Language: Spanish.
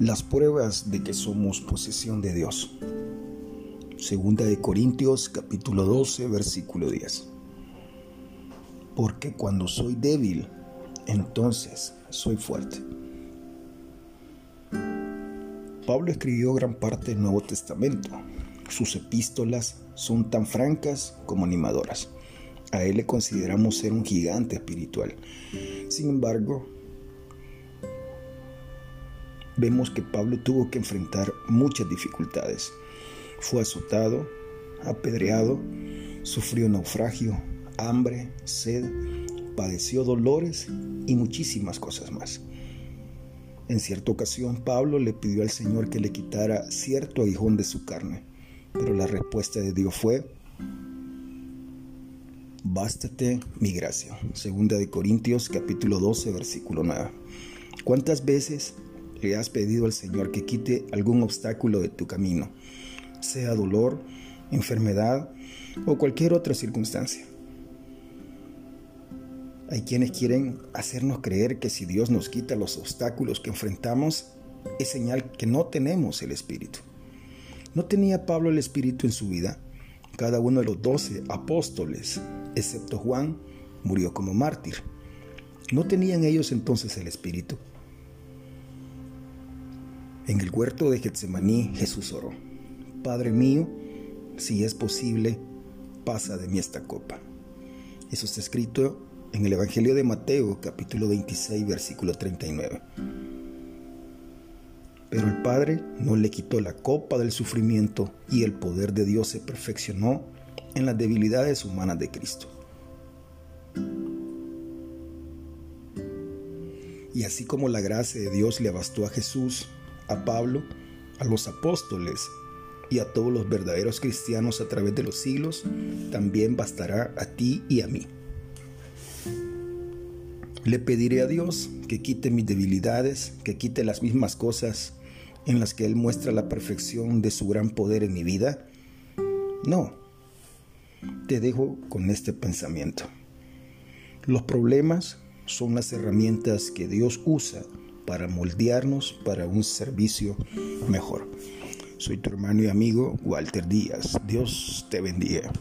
Las pruebas de que somos posesión de Dios. Segunda de Corintios capítulo 12 versículo 10. Porque cuando soy débil, entonces soy fuerte. Pablo escribió gran parte del Nuevo Testamento. Sus epístolas son tan francas como animadoras. A él le consideramos ser un gigante espiritual. Sin embargo, vemos que Pablo tuvo que enfrentar muchas dificultades. Fue azotado, apedreado, sufrió naufragio, hambre, sed, padeció dolores y muchísimas cosas más. En cierta ocasión Pablo le pidió al Señor que le quitara cierto aguijón de su carne, pero la respuesta de Dios fue, Bástate mi gracia. Segunda de Corintios capítulo 12 versículo 9. ¿Cuántas veces le has pedido al Señor que quite algún obstáculo de tu camino, sea dolor, enfermedad o cualquier otra circunstancia. Hay quienes quieren hacernos creer que si Dios nos quita los obstáculos que enfrentamos, es señal que no tenemos el Espíritu. ¿No tenía Pablo el Espíritu en su vida? Cada uno de los doce apóstoles, excepto Juan, murió como mártir. ¿No tenían ellos entonces el Espíritu? En el huerto de Getsemaní Jesús oró, Padre mío, si es posible, pasa de mí esta copa. Eso está escrito en el Evangelio de Mateo capítulo 26 versículo 39. Pero el Padre no le quitó la copa del sufrimiento y el poder de Dios se perfeccionó en las debilidades humanas de Cristo. Y así como la gracia de Dios le bastó a Jesús a Pablo, a los apóstoles y a todos los verdaderos cristianos a través de los siglos, también bastará a ti y a mí. Le pediré a Dios que quite mis debilidades, que quite las mismas cosas en las que Él muestra la perfección de su gran poder en mi vida. No, te dejo con este pensamiento. Los problemas son las herramientas que Dios usa para moldearnos para un servicio mejor. Soy tu hermano y amigo Walter Díaz. Dios te bendiga.